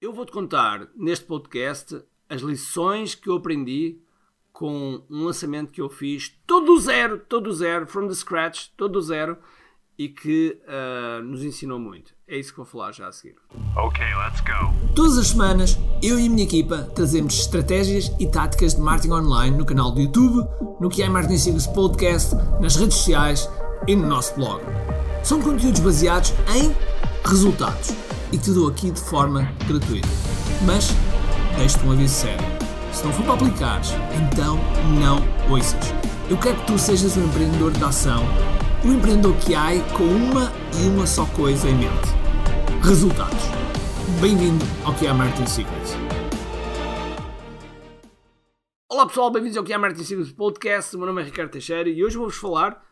Eu vou-te contar neste podcast as lições que eu aprendi com um lançamento que eu fiz todo do zero, todo do zero, from the scratch, todo do zero e que uh, nos ensinou muito. É isso que vou falar já a seguir. Ok, let's go. Todas as semanas, eu e a minha equipa trazemos estratégias e táticas de marketing online no canal do YouTube, no que é Marketing Secrets Podcast, nas redes sociais e no nosso blog. São conteúdos baseados em resultados e te dou aqui de forma gratuita. Mas deixo-te um aviso sério. Se não for para aplicares, então não ouças. Eu quero que tu sejas um empreendedor de ação, um empreendedor que há com uma e uma só coisa em mente: resultados. Bem-vindo ao que é Marketing Secrets. Olá pessoal, bem-vindos ao que é Marketing Secrets Podcast. O meu nome é Ricardo Teixeira e hoje vou-vos falar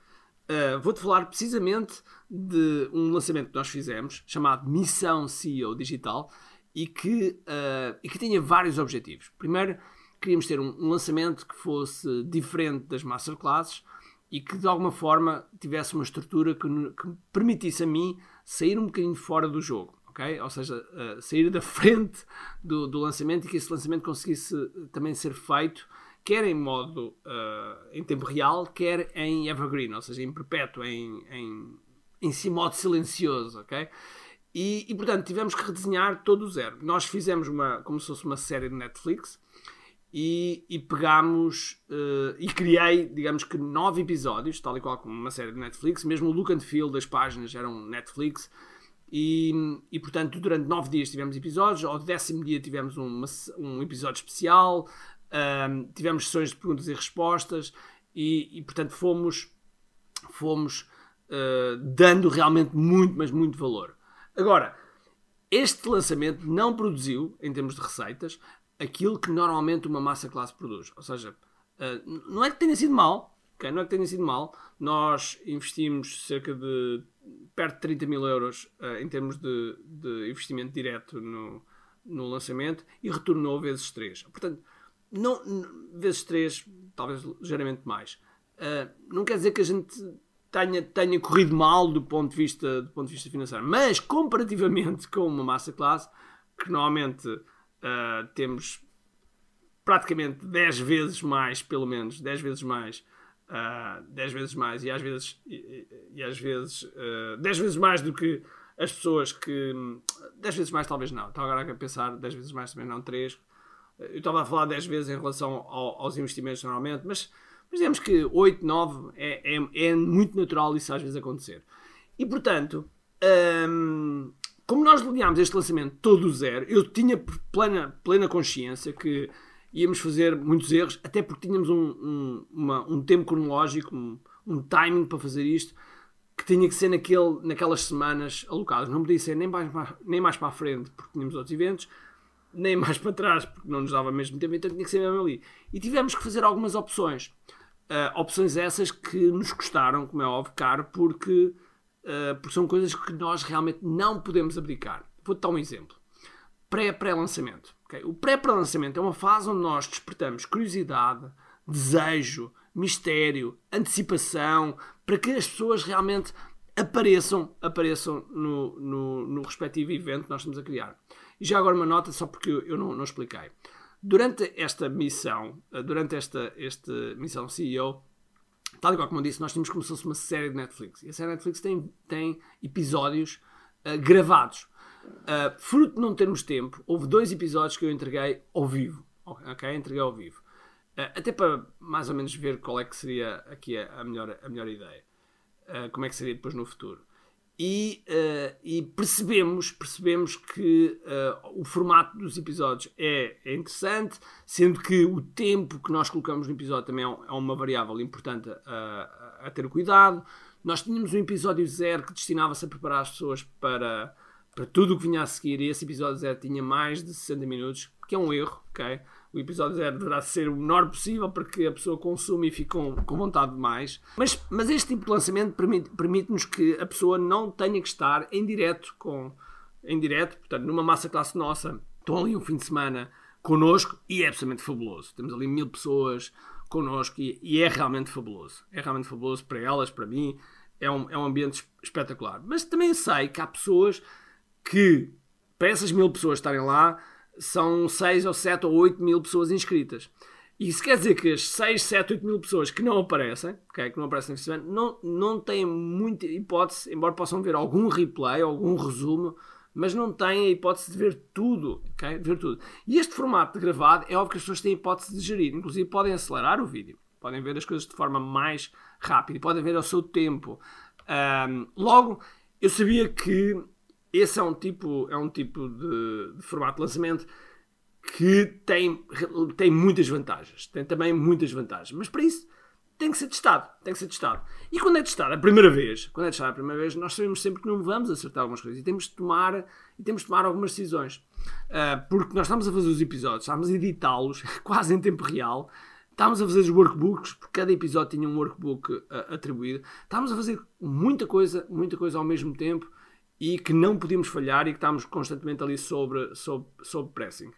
Uh, Vou-te falar precisamente de um lançamento que nós fizemos chamado Missão CEO Digital e que, uh, e que tinha vários objetivos. Primeiro, queríamos ter um, um, lançamento que fosse diferente das masterclasses e que de alguma forma tivesse uma estrutura que, que permitisse a mim sair um bocadinho fora do jogo. Okay? Ou seja, uh, sair da frente do, do lançamento e que esse lançamento conseguisse também ser feito quer em modo uh, em tempo real, quer em evergreen, ou seja, em perpétuo, em, em, em si modo silencioso, ok? E, e, portanto tivemos que redesenhar todo o zero. Nós fizemos uma, como se fosse uma série de Netflix e, e pegámos uh, e criei, digamos que nove episódios, tal e qual como uma série de Netflix, mesmo o look and feel das páginas eram Netflix. E, e portanto, durante nove dias tivemos episódios, ao décimo dia tivemos uma, um episódio especial, um, tivemos sessões de perguntas e respostas e, e portanto, fomos, fomos uh, dando realmente muito, mas muito valor. Agora, este lançamento não produziu, em termos de receitas, aquilo que normalmente uma massa classe produz. Ou seja, uh, não é que tenha sido mal, okay? não é que tenha sido mal. Nós investimos cerca de perto de 30 mil euros uh, em termos de, de investimento direto no, no lançamento e retornou vezes 3. Portanto, não, vezes 3, talvez ligeiramente mais. Uh, não quer dizer que a gente tenha, tenha corrido mal do ponto, de vista, do ponto de vista financeiro, mas comparativamente com uma massa classe, que normalmente uh, temos praticamente 10 vezes mais, pelo menos 10 vezes mais, uh, 10 vezes mais, e às vezes, e, e às vezes uh, 10 vezes mais do que as pessoas que. 10 vezes mais, talvez não. Estou agora a pensar, 10 vezes mais também não, 3 eu estava a falar 10 vezes em relação ao, aos investimentos normalmente, mas, mas digamos que 8, 9 é, é, é, muito natural isso às vezes acontecer. E portanto, hum, como nós delineámos este lançamento todo do zero, eu tinha plena, plena consciência que íamos fazer muitos erros, até porque tínhamos um, um, uma, um tempo cronológico, um, um, timing para fazer isto, que tinha que ser naquele, naquelas semanas alocadas. Não podia ser nem mais, nem mais para a frente, porque tínhamos outros eventos, nem mais para trás, porque não nos dava mesmo tempo, então tinha que ser mesmo ali. E tivemos que fazer algumas opções. Uh, opções essas que nos custaram, como é óbvio, caro, porque, uh, porque são coisas que nós realmente não podemos abdicar. Vou-te dar um exemplo. Pré-pré-lançamento. Okay? O pré-pré-lançamento é uma fase onde nós despertamos curiosidade, desejo, mistério, antecipação, para que as pessoas realmente apareçam, apareçam no, no, no respectivo evento que nós estamos a criar. E já agora uma nota, só porque eu não, não expliquei. Durante esta missão, eh, durante esta, esta missão CEO, tal e qual como eu disse, nós tínhamos como se fosse uma série de Netflix. E a série de Netflix tem, tem episódios uh, gravados. Uh, fruto de não termos tempo, houve dois episódios que eu entreguei ao vivo. Ok? Entreguei ao vivo. Uh, até para mais ou menos ver qual é que seria aqui a, a melhor, a melhor ideia. como é que seria depois no futuro e, uh, e, percebemos, percebemos que uh, o formato dos episódios é, é, interessante, sendo que o tempo que nós colocamos no episódio também é, é uma variável importante a, a, ter cuidado. Nós tínhamos um episódio zero que destinava-se a preparar as pessoas para, para tudo o que vinha a seguir, e esse episódio zero tinha mais de 60 minutos, que é um erro, ok? o episódio zero deverá ser o menor possível para que a pessoa consuma e fique com, com vontade de mais. Mas, mas este tipo de lançamento permite-nos permite que a pessoa não tenha que estar em direto com em direto, portanto, numa massa classe nossa, estão ali um fim de semana connosco e é absolutamente fabuloso. Temos ali mil pessoas connosco e, e é realmente fabuloso. É realmente fabuloso para elas, para mim. É um, é um ambiente espetacular. Mas também sei que há pessoas que para essas mil pessoas estarem lá, são 6 ou 7 ou 8 mil pessoas inscritas. E isso quer dizer que as 6, 7, 8 mil pessoas que não aparecem, okay, que não aparecem nesse evento, não, não têm muita hipótese, embora possam ver algum replay, algum resumo, mas não têm a hipótese de ver tudo, okay? ver tudo. E este formato de gravado é óbvio que as pessoas têm a hipótese de gerir, inclusive podem acelerar o vídeo, podem ver as coisas de forma mais rápida, podem ver ao seu tempo. Um, logo, eu sabia que esse é um tipo, é um tipo de, de formato de lançamento que tem, tem muitas vantagens. Tem também muitas vantagens. Mas para isso tem que ser testado. Tem que ser testado. E quando é testado a primeira vez, quando é testado a primeira vez, nós sabemos sempre que não vamos acertar algumas coisas e temos de tomar, e temos de tomar algumas decisões. Uh, porque nós estamos a fazer os episódios, estamos a editá-los quase em tempo real. Estamos a fazer os workbooks, porque cada episódio tinha um workbook uh, atribuído. Estamos a fazer muita coisa, muita coisa ao mesmo tempo e que não podíamos falhar e que estamos constantemente ali sobre, sobre, sobre pressing.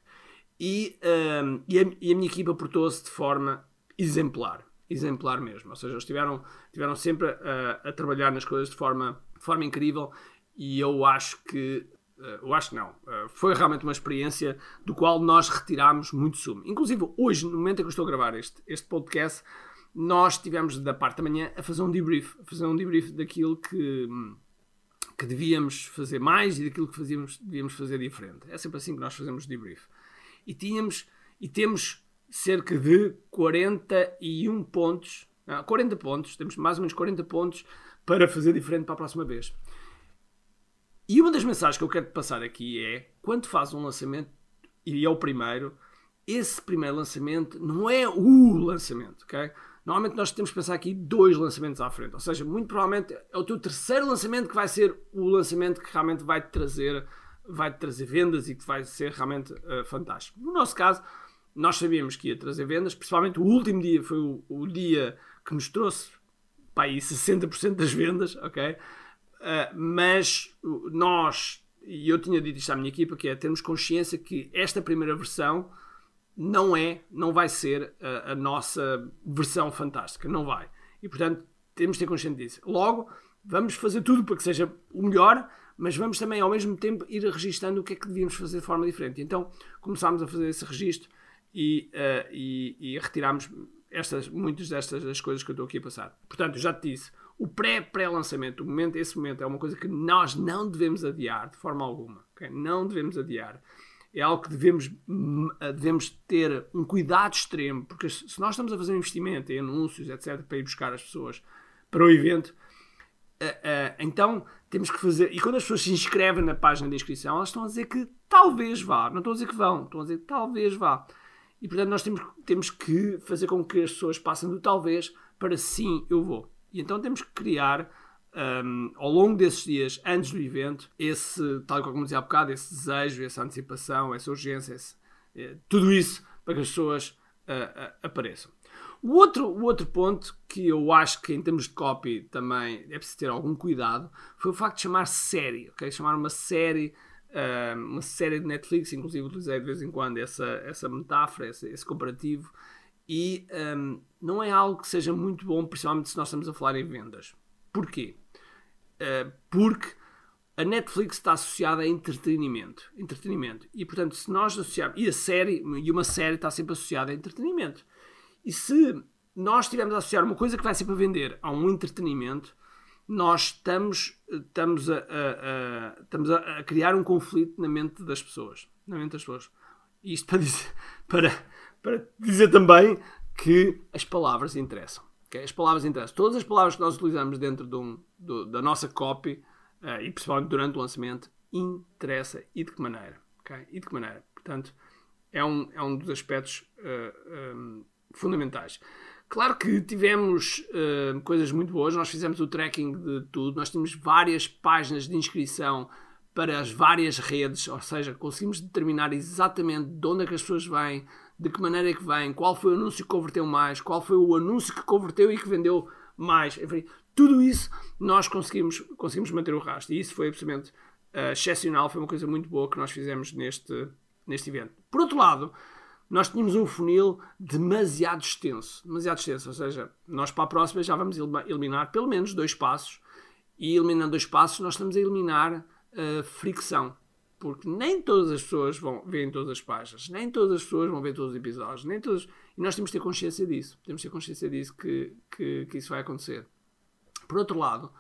E, um, e, a, e, a, minha equipa portou-se de forma exemplar. Exemplar mesmo. Ou seja, eles estiveram, estiveram sempre a, a, trabalhar nas coisas de forma, de forma incrível e eu acho que. Uh, eu acho que não. Uh, foi realmente uma experiência do qual nós retirámos muito sumo. Inclusive, hoje, no momento em que eu estou a gravar este, este podcast, nós estivemos da parte da manhã a fazer um debrief. A fazer um debrief daquilo que. Que devíamos fazer mais e daquilo que fazíamos, devíamos fazer diferente. É sempre assim que nós fazemos debrief e tínhamos e temos cerca de 41 pontos, não, 40 pontos, temos mais ou menos 40 pontos para fazer diferente para a próxima vez. E uma das mensagens que eu quero te passar aqui é, quando fazes um lançamento, e é o primeiro, esse primeiro lançamento não é o lançamento, ok? Normalmente nós temos que pensar aqui dois lançamentos à frente, ou seja, muito provavelmente é o teu terceiro lançamento que vai ser o lançamento que realmente vai te trazer vai trazer vendas e que vai ser realmente uh, fantástico. No nosso caso, nós sabíamos que ia trazer vendas, principalmente o último dia foi o, o dia que nos trouxe para aí 60% das vendas, ok? Uh, mas nós, e eu tinha dito isto à minha equipa, que é termos consciência que esta primeira versão não é, não vai ser a, a nossa versão fantástica, não vai. E portanto, temos de ter consciência disso. Logo, vamos fazer tudo para que seja o melhor, mas vamos também ao mesmo tempo ir registando o que é que devíamos fazer de forma diferente. Então começámos a fazer esse registro e, uh, e, e retirámos estas, muitas destas das coisas que eu estou aqui a passar. Portanto, já te disse, o pré-pré-lançamento, o momento, esse momento é uma coisa que nós não devemos adiar de forma alguma. Okay? Não devemos adiar. É algo que devemos, hum, devemos ter um cuidado extremo, porque se nós estamos a fazer um investimento em anúncios, etc., para ir buscar as pessoas para o evento, Uh, uh, então temos que fazer. E quando as pessoas se inscrevem na página de inscrição, elas estão a dizer que talvez vá. Não estão a dizer que vão, estão a dizer que talvez vá. E portanto nós temos, temos que fazer com que as pessoas passem do talvez para sim, eu vou. E então temos que criar um, ao longo desses dias antes do evento esse, tal como dizia há bocado, esse desejo, essa antecipação, essa urgência, esse, eh, tudo isso para que as pessoas uh, apareçam. O outro, o outro ponto que eu acho que em termos de copy também é preciso ter algum cuidado foi o facto de chamar série, ok? Chamar uma série, uh, uma série de Netflix, inclusive utilizei de vez em quando essa, essa metáfora, esse, esse comparativo, e um, não é algo que seja muito bom, principalmente se nós estamos a falar em vendas. Porquê? Uh, porque a Netflix está associada a entretenimento. Entretenimento. E portanto, se nós associarmos. E a série, e uma série está sempre associada a entretenimento. E se nós estivermos a associar uma coisa que vai ser para vender a um entretenimento, nós estamos, estamos, a, a, a estamos a, criar um conflito na mente das pessoas. Na mente das pessoas. Isto para dizer, para, para dizer também que as palavras interessam. Okay? As palavras interessam. Todas as palavras que nós utilizamos dentro de um, do, da nossa copy, uh, e principalmente durante o lançamento, interessa. E de que maneira? Okay? E de que maneira? Portanto, é um, é um dos aspectos uh, eh, um, eh, fundamentais. Claro que tivemos uh, coisas muito boas, nós fizemos o tracking de tudo, nós tínhamos várias páginas de inscrição para as várias redes, ou seja, conseguimos determinar exatamente de onde é que as pessoas vêm, de que maneira é que vêm, qual foi o anúncio que converteu mais, qual foi o anúncio que converteu e que vendeu mais. Enfim, tudo isso nós conseguimos, conseguimos manter o rastro e isso foi absolutamente uh, excepcional, foi uma coisa muito boa que nós fizemos neste, neste evento. Por outro lado, nós tínhamos um funil demasiado extenso. Demasiado extenso, ou seja, nós para a próxima já vamos eliminar pelo menos dois passos. E eliminando dois passos, nós estamos a eliminar a fricção. Porque nem todas as pessoas vão ver todas as páginas, nem todas as pessoas vão ver todos os episódios, nem todas, e nós temos que ter consciência disso, temos que ter consciência disso que, que, que isso vai acontecer. Por outro lado,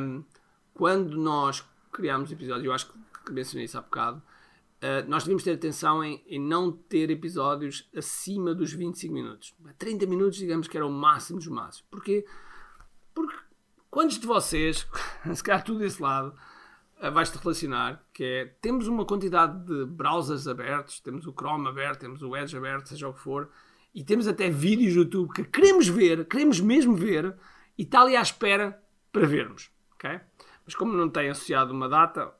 um, quando nós criamos episódios, eu acho que mencionei isso há bocado, uh, nós devemos ter atenção em, em, não ter episódios acima dos 25 minutos. 30 minutos, digamos que era o máximo dos máximos. Porquê? Porque quantos de vocês, se calhar tudo desse lado, vais-te relacionar, que é, temos uma quantidade de browsers abertos, temos o Chrome aberto, temos o Edge aberto, seja o que for, e temos até vídeos do YouTube que queremos ver, queremos mesmo ver, e está ali à espera para vermos, ok? Mas como não tem associado uma data,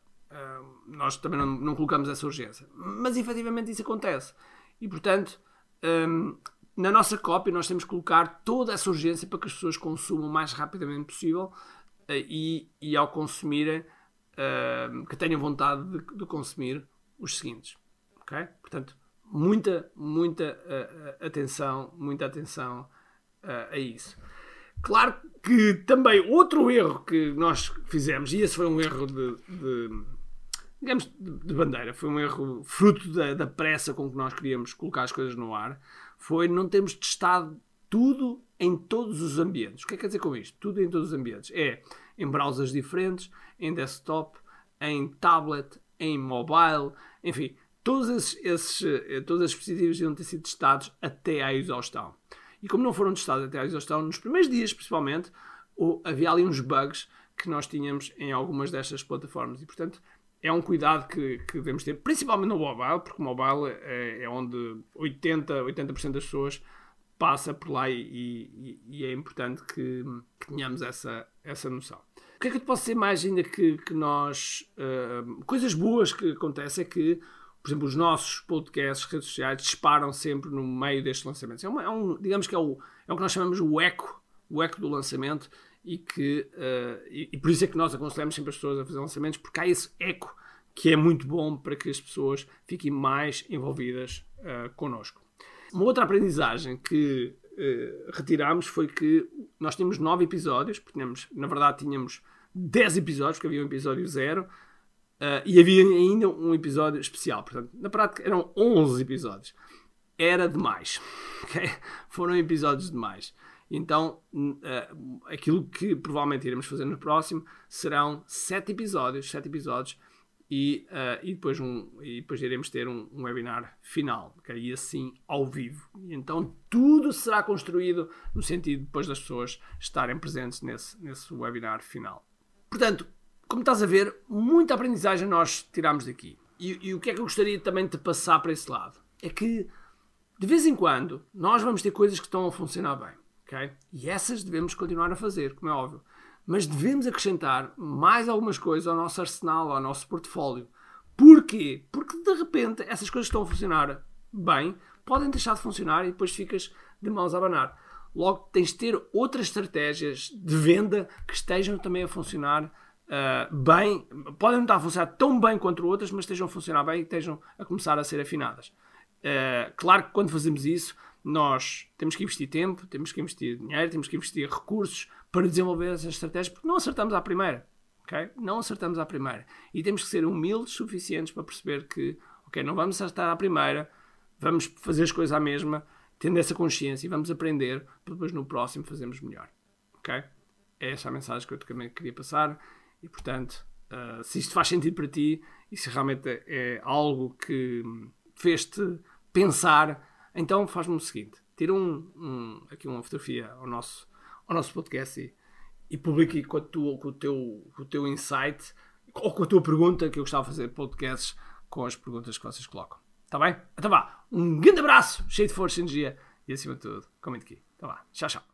nós também não, não, colocamos essa urgência. Mas efetivamente isso acontece. E portanto, um, na nossa cópia nós temos que colocar toda essa urgência para que as pessoas consumam o mais rapidamente possível e, e, ao consumirem, uh, que tenham vontade de, de, consumir os seguintes. Ok? Portanto, muita, muita uh, atenção, muita atenção a isso. Claro que também outro erro que nós fizemos, e esse foi um erro de, de digamos, de bandeira, foi um erro fruto da, da, pressa com que nós queríamos colocar as coisas no ar, foi não termos testado tudo em todos os ambientes. O que é que quer dizer com isto? Tudo em todos os ambientes. É em browsers diferentes, em desktop, em tablet, em mobile, enfim, todos esses, esses, eh, todos esses dispositivos iam ter sido testados até à exaustão. E como não foram testados até à exaustão, nos primeiros dias principalmente, havia ali uns bugs que nós tínhamos em algumas destas plataformas. E portanto é um cuidado que, que devemos ter, principalmente no mobile, porque o mobile é, é onde 80%, 80 das pessoas passa por lá e, e, e é importante que, que, tenhamos essa, essa noção. O que é que eu te posso dizer mais ainda que, que nós. Uh, coisas boas que acontecem é que por exemplo, os nossos podcasts, redes sociais, disparam sempre no meio destes lançamentos. É, uma, é um, digamos que é o, é o que nós chamamos o eco, o eco do lançamento, e que uh, e, e, por isso é que nós aconselhamos sempre as pessoas a fazer lançamentos, porque há esse eco que é muito bom para que as pessoas fiquem mais envolvidas uh, connosco. Uma outra aprendizagem que uh, retiramos foi que nós tínhamos nove episódios, porque tínhamos, na verdade tínhamos dez episódios, porque havia um episódio zero, Uh, e havia ainda um episódio especial. Portanto, na prática eram 11 episódios. Era demais. Okay? Foram episódios demais. Então, uh, aquilo que provavelmente iremos fazer no próximo serão 7 episódios. 7 episódios. E, uh, e, depois um, e depois iremos ter um, um webinar final, okay? e assim ao vivo. E então tudo será construído no sentido depois das pessoas estarem presentes nesse, nesse webinar final. Portanto, como estás a ver, muita aprendizagem nós tiramos daqui. E, e, o que é que eu gostaria também de passar para esse lado? É que, de vez em quando, nós vamos ter coisas que estão a funcionar bem. Okay? E essas devemos continuar a fazer, como é óbvio. Mas devemos acrescentar mais algumas coisas ao nosso arsenal, ao nosso portfólio. Porquê? Porque, de repente, essas coisas que estão a funcionar bem podem deixar de funcionar e depois ficas de mãos a abanar. Logo, tens de ter outras estratégias de venda que estejam também a funcionar uh, bem, podem não estar a funcionar tão bem quanto outras, mas estejam a funcionar bem e estejam a começar a ser afinadas. Uh, claro que quando fazemos isso, nós temos que investir tempo, temos que investir dinheiro, temos que investir recursos para desenvolver essas estratégias, porque não acertamos à primeira. Okay? Não acertamos à primeira. E temos que ser humildes suficientes para perceber que, ok, não vamos acertar à primeira, vamos fazer as coisas à mesma, tendo essa consciência e vamos aprender para depois no próximo fazermos melhor. Ok? É essa a mensagem que eu também queria passar. E portanto, uh, se isto faz sentido para ti e se realmente é algo que fez-te pensar, então faz-me o seguinte: tira um, um, aqui uma fotografia ao nosso, ao nosso podcast e, e publique com, tua, com, o teu, com o teu insight ou com a tua pergunta, que eu gostava de fazer podcasts com as perguntas que vocês colocam. Está bem? Então vá. Um grande abraço, cheio de força e energia e acima de tudo, comente aqui. Então vá. Tchau, tchau.